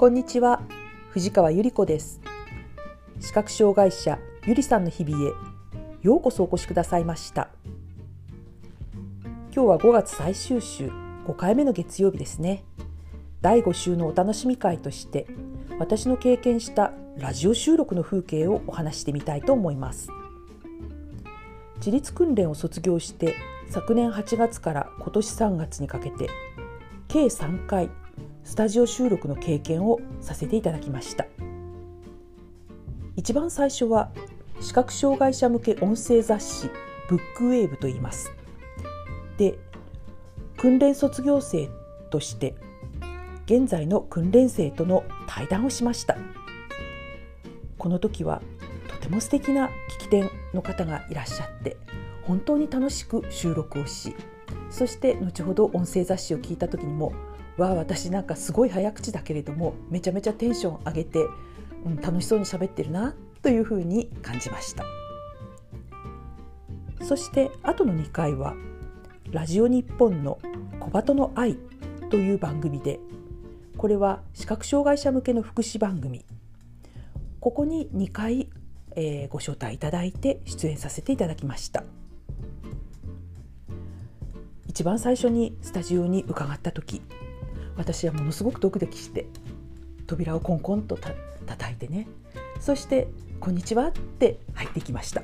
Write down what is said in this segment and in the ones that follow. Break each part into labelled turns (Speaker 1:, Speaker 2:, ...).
Speaker 1: こんにちは。藤川ゆり子です。視覚障害者ゆりさんの日々へようこそお越しくださいました。今日は5月最終週5回目の月曜日ですね。第5週のお楽しみ会として私の経験したラジオ収録の風景をお話してみたいと思います。自立訓練を卒業して昨年8月から今年3月にかけて計3回スタジオ収録の経験をさせていただきました。一番最初は視覚障害者向け音声雑誌ブックウェーブと言います。で訓練卒業生として現在の訓練生との対談をしました。この時はとても素敵な聞き手の方がいらっしゃって本当に楽しく収録をしそして後ほど音声雑誌を聞いた時にもわ私なんかすごい早口だけれどもめちゃめちゃテンション上げて、うん、楽しそうに喋ってるなというふうに感じました。そして後の2回はラジオ日本の小鳩の愛という番組でこれは視覚障害者向けの福祉番組。ここに2回、えー、ご招待いただいて出演させていただきました。一番最初にスタジオに伺った時私はものすごくドキドキして扉をコンコンとた叩いてね。そして「こんにちは」って入ってきました。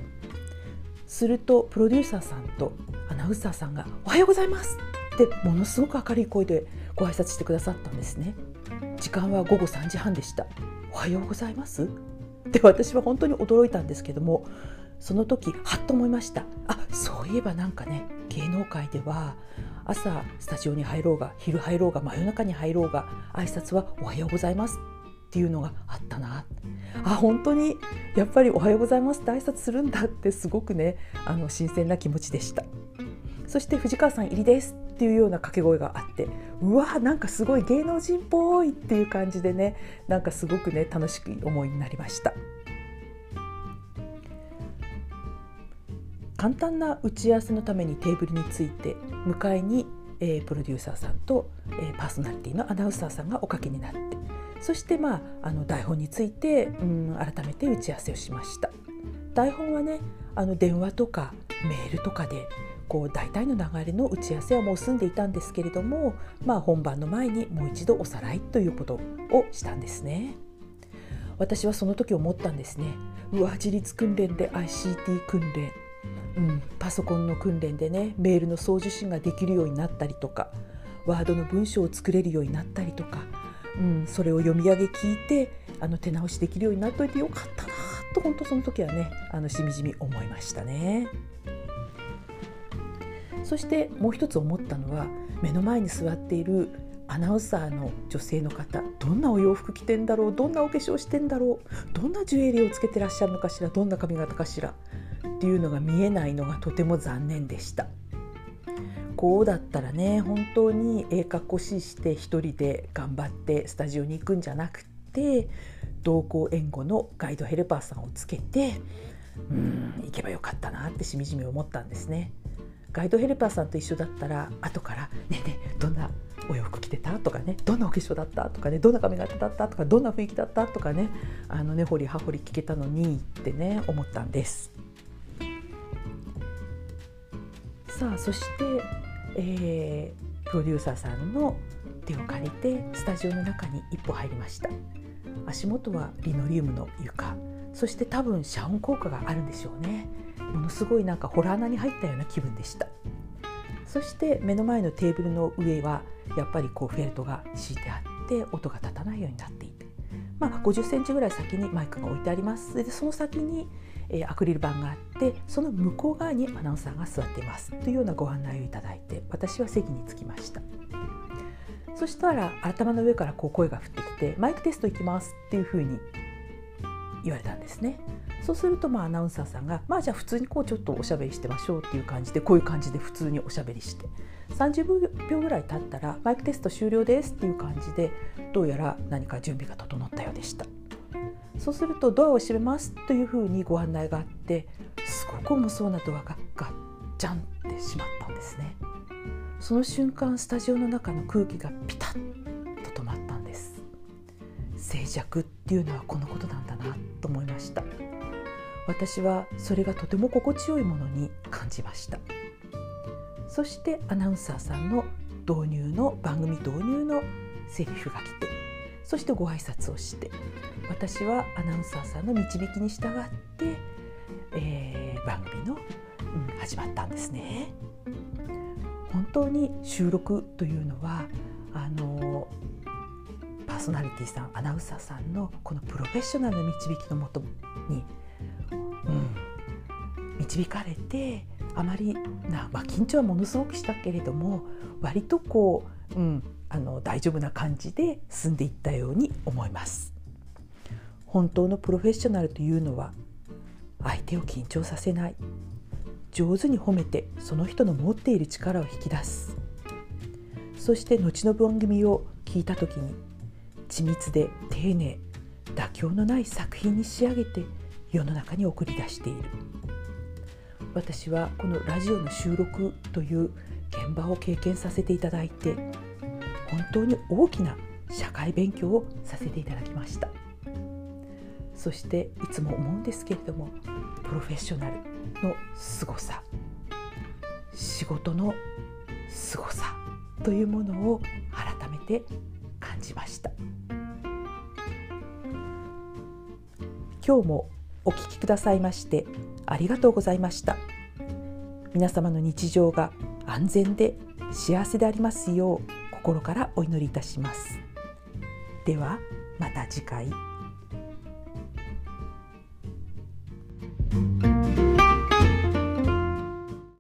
Speaker 1: するとプロデューサーさんとアナウンサーさんが「おはようございます」ってものすごく明るい声でご挨拶してくださったんですね。時間は午後3時半でした「おはようございます」って私は本当に驚いたんですけどもその時はっと思いました。あそういえばなんかね芸能界では朝スタジオに入ろうが昼入ろうが真夜中に入ろうが挨拶は「おはようございます」っていうのがあったな。あ本当にやっぱり「おはようございます」って挨拶するんだってすごくねあの新鮮な気持ちでした。そして藤川さん入りです。っていうような掛け声があってうわなんかすごい芸能人っぽいっていう感じでねなんかすごくね楽しく思いになりました。簡単な打ち合わせのためにテーブルについて向かいに、えー、プロデューサーさんと、えー、パーソナリティのアナウンサーさんがおかけになってそしてまああの台本について、うん、改めて打ち合わせをしました台本はねあの電話とかメールとかでこう大体の流れの打ち合わせはもう済んでいたんですけれども、まあ、本番の前にもう一度おさらいということをしたんですね。私はその時思ったんですね。うわ自立訓練で ICT 訓練うん、パソコンの訓練でねメールの送受信ができるようになったりとかワードの文章を作れるようになったりとか、うん、それを読み上げ聞いてあの手直しできるようになっといてよかったなと本当その時はねあのしみじみ思いましたね。そしてもう一つ思ったのは目の前に座っているアナウンサーの女性の方どんなお洋服着てんだろうどんなお化粧してんだろうどんなジュエリーをつけてらっしゃるのかしらどんな髪型かしらっていうのが見えないのがとても残念でした。こうだったらね本当にええかっこしいして一人で頑張ってスタジオに行くんじゃなくて同行援護のガイドヘルパーさんをつけてうん行けばよかったなってしみじみ思ったんですね。ガイドヘルパーさんと一緒だったら後から「ねえねえどんなお洋服着てた?」とかね「どんなお化粧だった?」とかね「どんな髪型だった?」とか「どんな雰囲気だった?」とかねあの根掘り葉掘り聞けたのにってね思ったんです。さあそして、えー、プロデューサーさんの手を借りてスタジオの中に一歩入りました。足元はリノリウムの床。そして多分遮音効果があるんでしょうね。ものすごいなんかホラー穴に入ったような気分でした。そして目の前のテーブルの上はやっぱりこうフェルトが敷いてあって音が立たないようになっていてまあ50センチぐらい先にマイクが置いてあります。でその先にえー、アクリル板があってその向こう側にアナウンサーが座っています。というようなご案内をいただいて私は席に着きました。そしたら頭の上からこう声が降ってきて「マイクテスト行きます」っていうふうに言われたんですね。そうするとまあアナウンサーさんが「まあじゃあ普通にこうちょっとおしゃべりしてましょう」っていう感じでこういう感じで普通におしゃべりして30秒ぐらい経ったら「マイクテスト終了です」っていう感じでどうやら何か準備が整ったようでした。そうするとドアを閉めますというふうにご案内があってすごく重そうなドアがガッチャンって閉まったんですね。その瞬間スタジオの中の空気がピタッと止まったんです。静寂っていうのはこのことなんだなと思いました。私はそれがとても心地よいものに感じましたそしてアナウンサーさんの導入の番組導入のセリフが来てそしてご挨拶をして私はアナウンサーさんの導きに従って、えー、番組の、うん、始まったんですね。本当に収録というのはあのパーソナリティさんアナウンサーさんのこのプロフェッショナルな導きのもとに、導かれてあまりな、まあ、緊張はものすごくしたけれども割とこう、うん、あの大丈夫な感じで進んでいったように思います。本当のプロフェッショナルというのは相手を緊張させない。上手に褒めてその人の持っている力を引き出す。そして後の番組を聞いた時に緻密で丁寧妥協のない作品に仕上げて世の中に送り出している。私はこのラジオの収録という現場を経験させていただいて本当に大きな社会勉強をさせていただきました。そしていつも思うんですけれどもプロフェッショナルの凄さ仕事の凄さというものを改めて感じました。今日もお聞きくださいましてありがとうございました。皆様の日常が安全で幸せでありますよう心からお祈りいたします。ではまた次回。